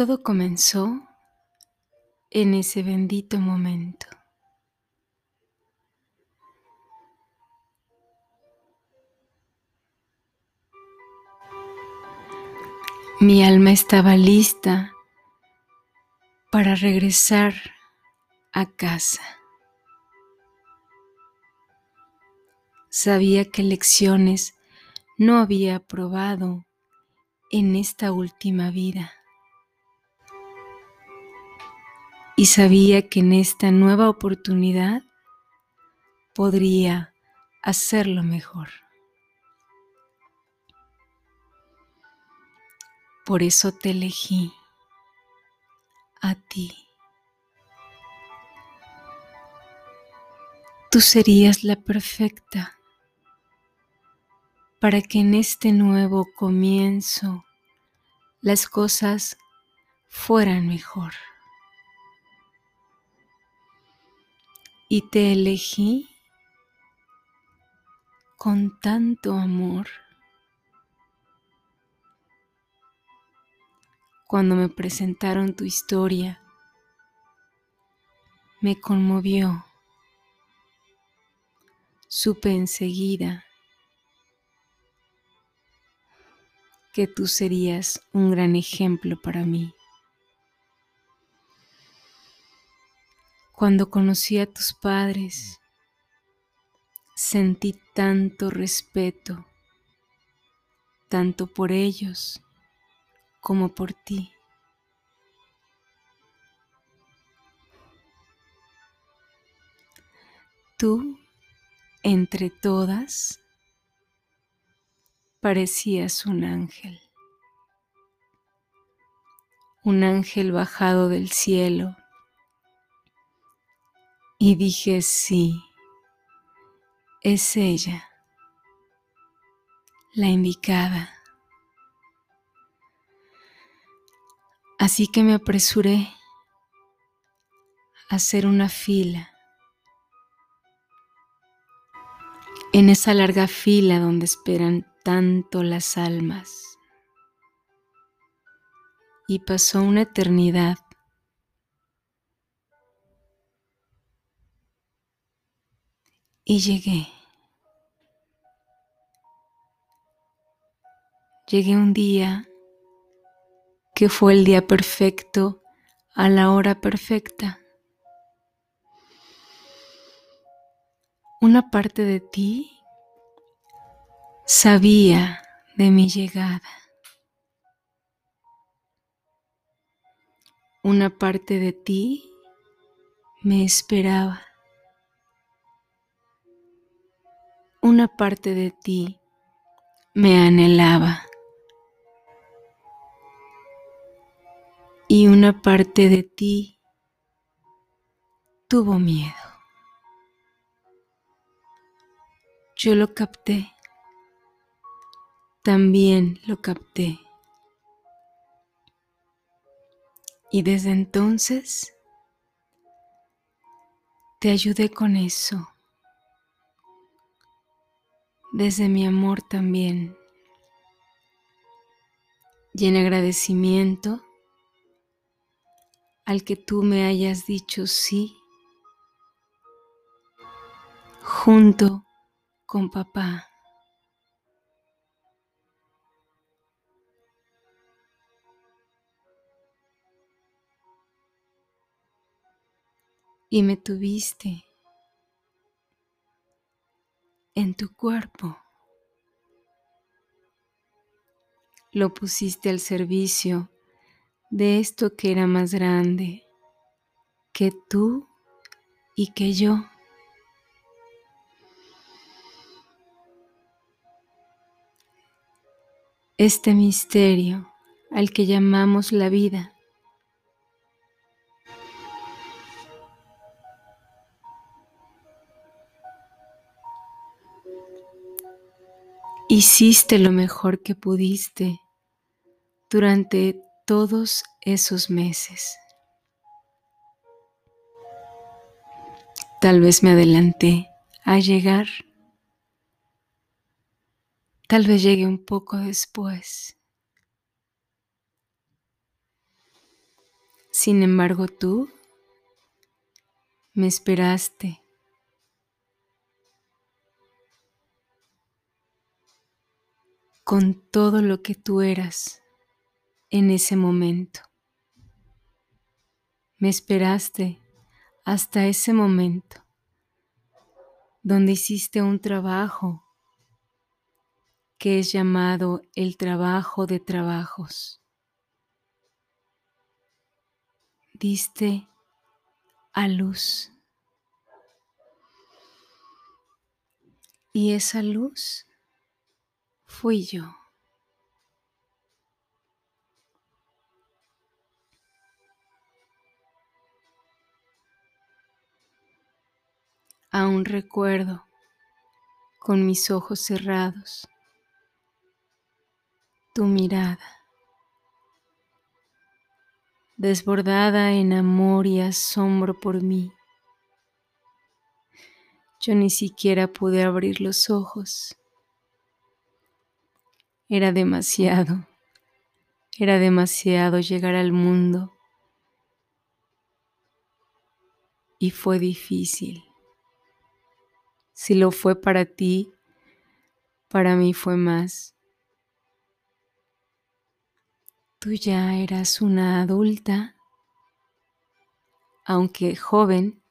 Todo comenzó en ese bendito momento. Mi alma estaba lista para regresar a casa. Sabía que lecciones no había probado en esta última vida. Y sabía que en esta nueva oportunidad podría hacerlo mejor. Por eso te elegí a ti. Tú serías la perfecta para que en este nuevo comienzo las cosas fueran mejor. Y te elegí con tanto amor. Cuando me presentaron tu historia, me conmovió. Supe enseguida que tú serías un gran ejemplo para mí. Cuando conocí a tus padres, sentí tanto respeto, tanto por ellos como por ti. Tú, entre todas, parecías un ángel, un ángel bajado del cielo. Y dije, sí, es ella, la indicada. Así que me apresuré a hacer una fila. En esa larga fila donde esperan tanto las almas. Y pasó una eternidad. Y llegué. Llegué un día que fue el día perfecto a la hora perfecta. Una parte de ti sabía de mi llegada. Una parte de ti me esperaba. Una parte de ti me anhelaba. Y una parte de ti tuvo miedo. Yo lo capté también lo capté. Y desde entonces te ayudé con eso. Desde mi amor también. Y en agradecimiento al que tú me hayas dicho sí, junto con papá. y me tuviste en tu cuerpo. Lo pusiste al servicio de esto que era más grande que tú y que yo. Este misterio al que llamamos la vida Hiciste lo mejor que pudiste durante todos esos meses. Tal vez me adelanté a llegar. Tal vez llegue un poco después. Sin embargo, tú me esperaste. Con todo lo que tú eras en ese momento. Me esperaste hasta ese momento donde hiciste un trabajo que es llamado el trabajo de trabajos. Diste a luz. Y esa luz fui yo. Aún recuerdo con mis ojos cerrados tu mirada, desbordada en amor y asombro por mí. Yo ni siquiera pude abrir los ojos. Era demasiado, era demasiado llegar al mundo y fue difícil. Si lo fue para ti, para mí fue más. Tú ya eras una adulta, aunque joven,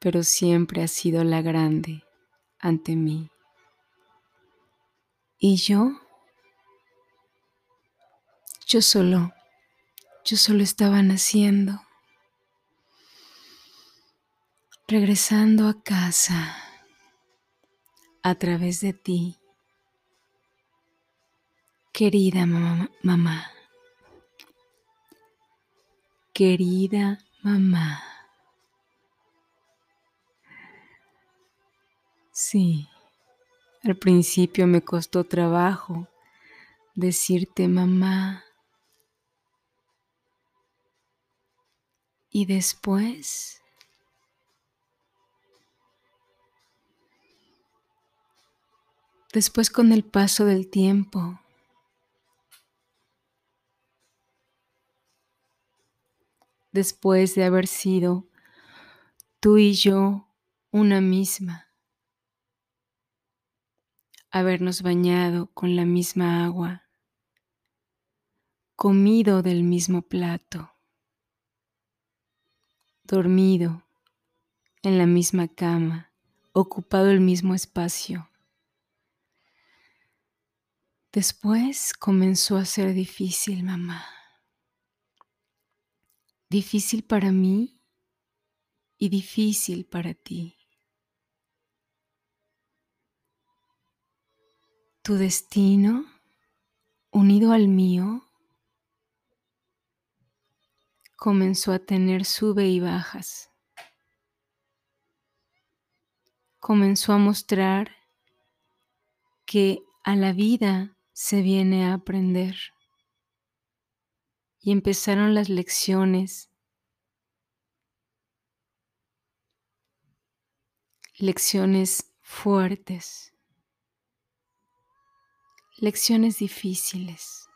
pero siempre has sido la grande ante mí. Y yo, yo solo, yo solo estaba naciendo regresando a casa a través de ti, querida mamá, mamá, querida mamá. Sí, al principio me costó trabajo decirte mamá. Y después Después con el paso del tiempo, después de haber sido tú y yo una misma, habernos bañado con la misma agua, comido del mismo plato, dormido en la misma cama, ocupado el mismo espacio. Después comenzó a ser difícil, mamá. Difícil para mí y difícil para ti. Tu destino, unido al mío, comenzó a tener sube y bajas. Comenzó a mostrar que a la vida se viene a aprender. Y empezaron las lecciones. Lecciones fuertes. Lecciones difíciles.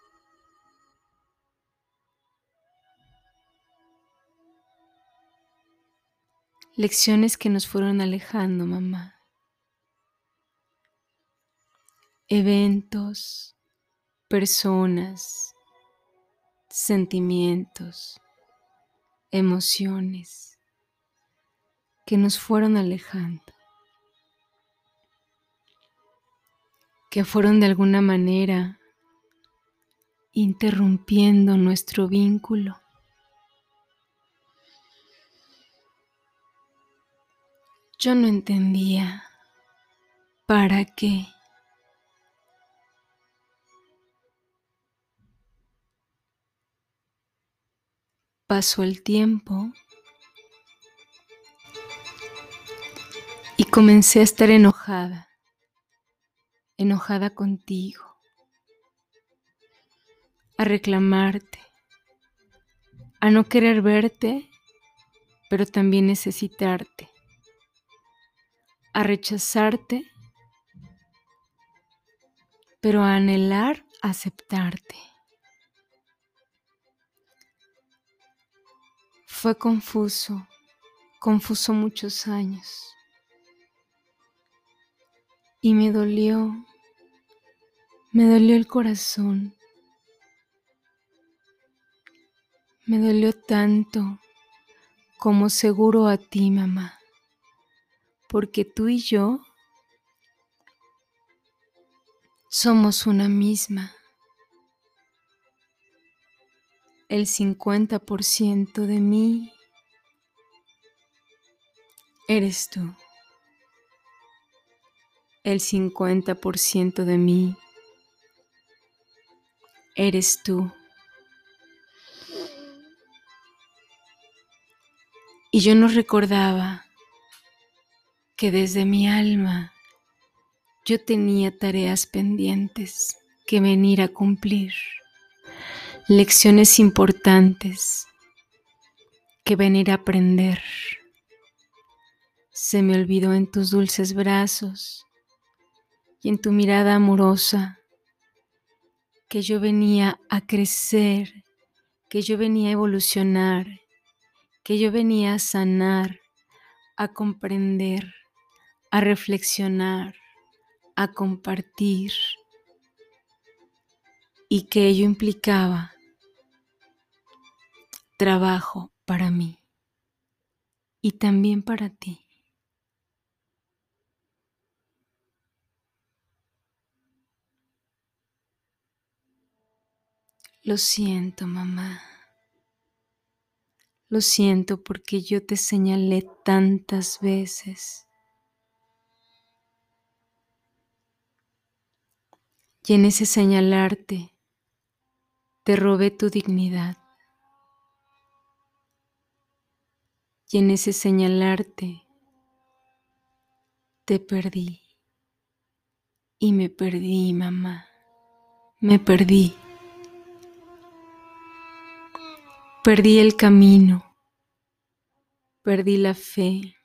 Lecciones que nos fueron alejando, mamá. eventos, personas, sentimientos, emociones que nos fueron alejando, que fueron de alguna manera interrumpiendo nuestro vínculo. Yo no entendía para qué. Pasó el tiempo y comencé a estar enojada, enojada contigo, a reclamarte, a no querer verte, pero también necesitarte, a rechazarte, pero a anhelar aceptarte. Fue confuso, confuso muchos años. Y me dolió, me dolió el corazón. Me dolió tanto como seguro a ti, mamá, porque tú y yo somos una misma. El 50% de mí eres tú. El 50% de mí eres tú. Y yo no recordaba que desde mi alma yo tenía tareas pendientes que venir a cumplir, lecciones importantes que venir a aprender. Se me olvidó en tus dulces brazos y en tu mirada amorosa que yo venía a crecer, que yo venía a evolucionar, que yo venía a sanar, a comprender, a reflexionar, a compartir y que ello implicaba trabajo para mí y también para ti. Lo siento, mamá. Lo siento porque yo te señalé tantas veces. Y en ese señalarte te robé tu dignidad. Y en ese señalarte te perdí. Y me perdí, mamá. Me perdí. Perdí el camino, perdí la fe,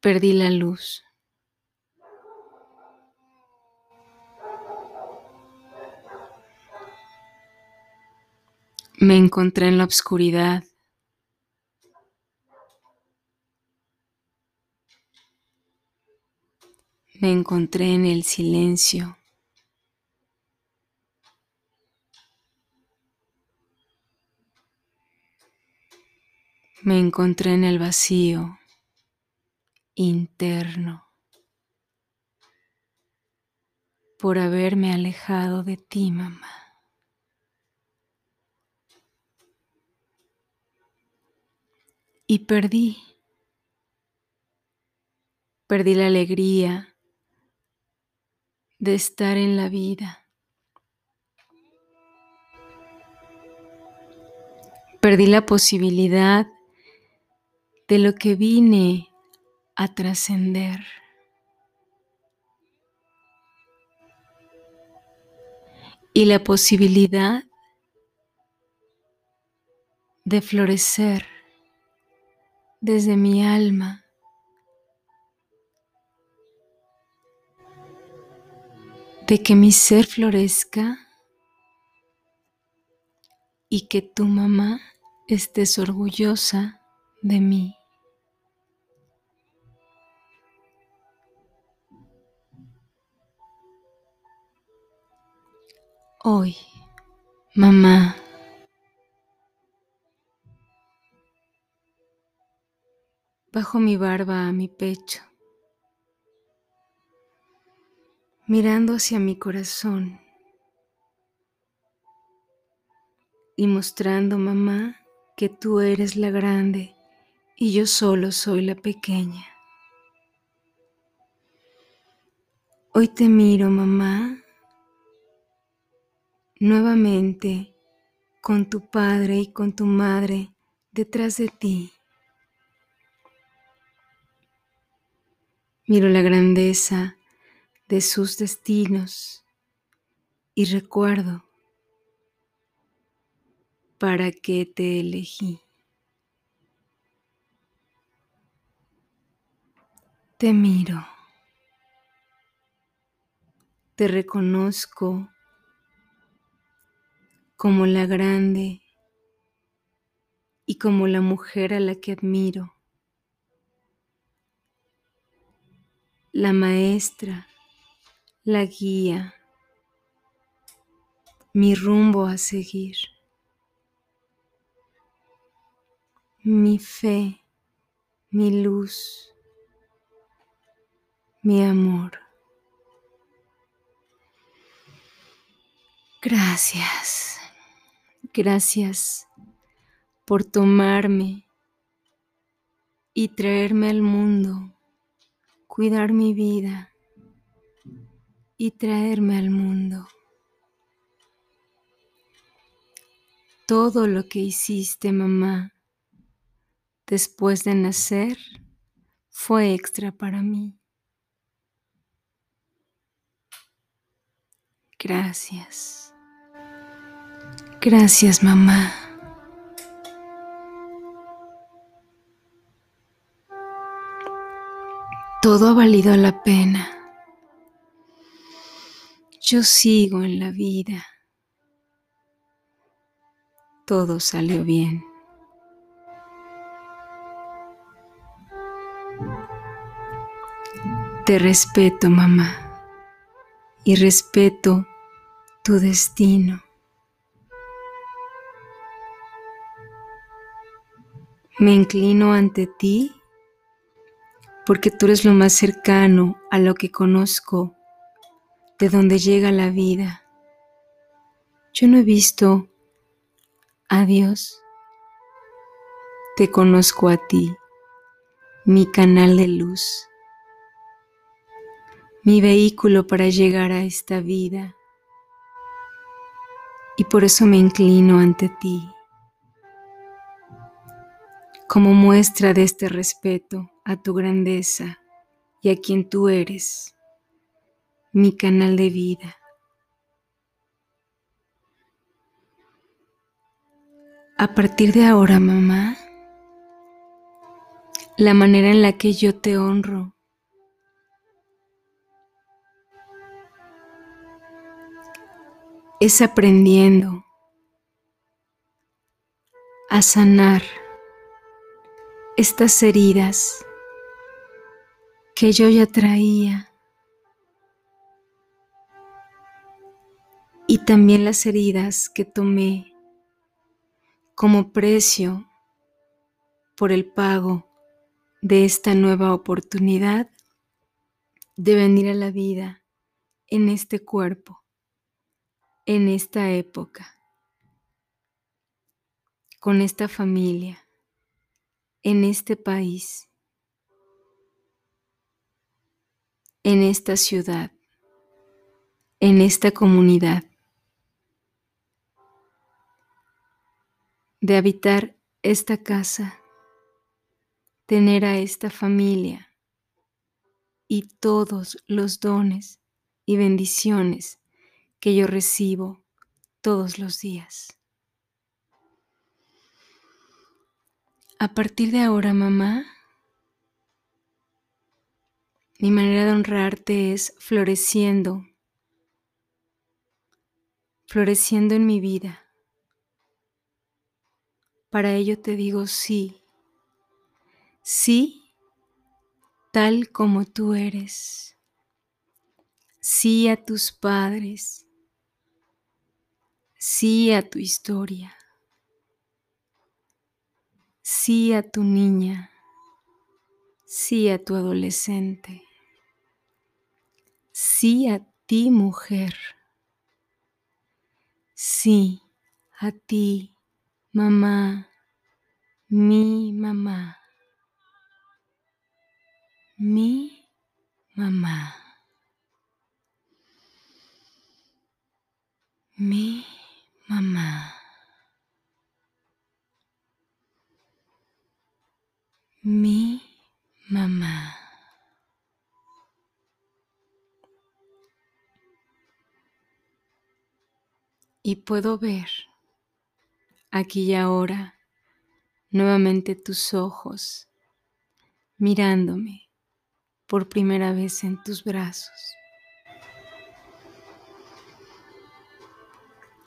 perdí la luz. Me encontré en la oscuridad. Me encontré en el silencio. Me encontré en el vacío interno por haberme alejado de ti, mamá. Y perdí, perdí la alegría de estar en la vida. Perdí la posibilidad lo que vine a trascender. Y la posibilidad de florecer desde mi alma. de que mi ser florezca y que tu mamá estés orgullosa de mí. Hoy, mamá, bajo mi barba a mi pecho, mirando hacia mi corazón. Y mostrando, mamá, que tú eres la grande y yo solo soy la pequeña. Hoy te miro, mamá, nuevamente con tu padre y con tu madre detrás de ti. Miro la grandeza de sus destinos y recuerdo para qué te elegí. Te miro, te reconozco como la grande y como la mujer a la que admiro, la maestra, la guía, mi rumbo a seguir, mi fe, mi luz, mi amor. Gracias, gracias por tomarme y traerme al mundo, cuidar mi vida y traerme al mundo. Todo lo que hiciste, mamá, después de nacer, fue extra para mí. Gracias. Gracias, mamá. Todo ha valido la pena. Yo sigo en la vida. Todo salió bien. Te respeto, mamá, y respeto tu destino. Me inclino ante ti porque tú eres lo más cercano a lo que conozco, de donde llega la vida. Yo no he visto a Dios, te conozco a ti, mi canal de luz, mi vehículo para llegar a esta vida, y por eso me inclino ante ti como muestra de este respeto a tu grandeza y a quien tú eres, mi canal de vida. A partir de ahora, mamá, la manera en la que yo te honro es aprendiendo a sanar estas heridas que yo ya traía. Y también las heridas que tomé como precio por el pago de esta nueva oportunidad de venir a la vida en este cuerpo, en esta época, con esta familia en este país, en esta ciudad, en esta comunidad, de habitar esta casa, tener a esta familia y todos los dones y bendiciones que yo recibo todos los días. A partir de ahora, mamá, mi manera de honrarte es floreciendo, floreciendo en mi vida. Para ello te digo sí, sí, tal como tú eres, sí a tus padres, sí a tu historia sí a tu niña, sí a tu adolescente, sí a ti mujer, sí a ti mamá, mi mamá, mi mamá, mi mamá. Mi mamá. Y puedo ver aquí y ahora nuevamente tus ojos mirándome por primera vez en tus brazos.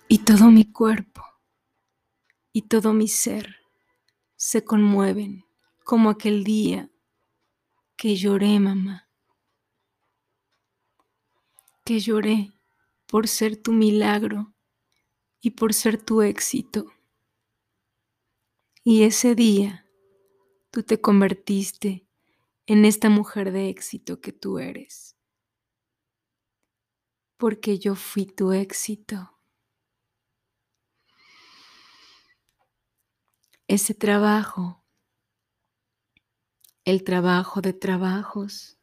Y todo mi cuerpo y todo mi ser se conmueven como aquel día que lloré, mamá, que lloré por ser tu milagro y por ser tu éxito. Y ese día tú te convertiste en esta mujer de éxito que tú eres, porque yo fui tu éxito. Ese trabajo, el trabajo de trabajos,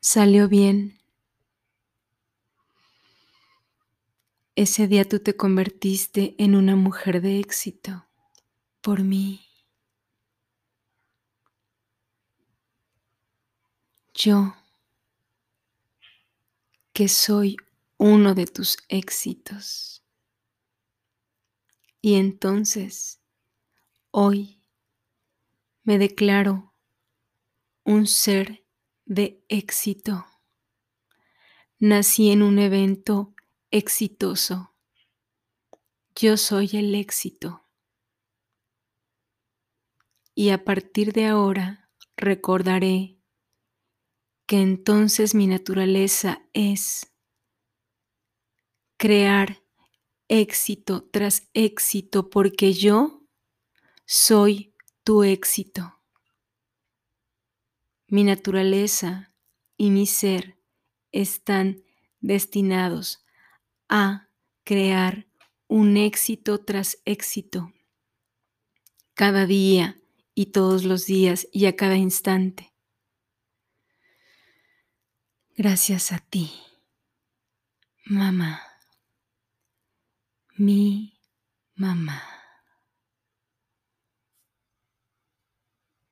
salió bien. Ese día tú te convertiste en una mujer de éxito por mí. Yo, que soy uno de tus éxitos. Y entonces, hoy, me declaro un ser de éxito. Nací en un evento exitoso. Yo soy el éxito. Y a partir de ahora recordaré que entonces mi naturaleza es crear éxito tras éxito porque yo soy tu éxito. Mi naturaleza y mi ser están destinados a crear un éxito tras éxito, cada día y todos los días y a cada instante. Gracias a ti, mamá, mi mamá.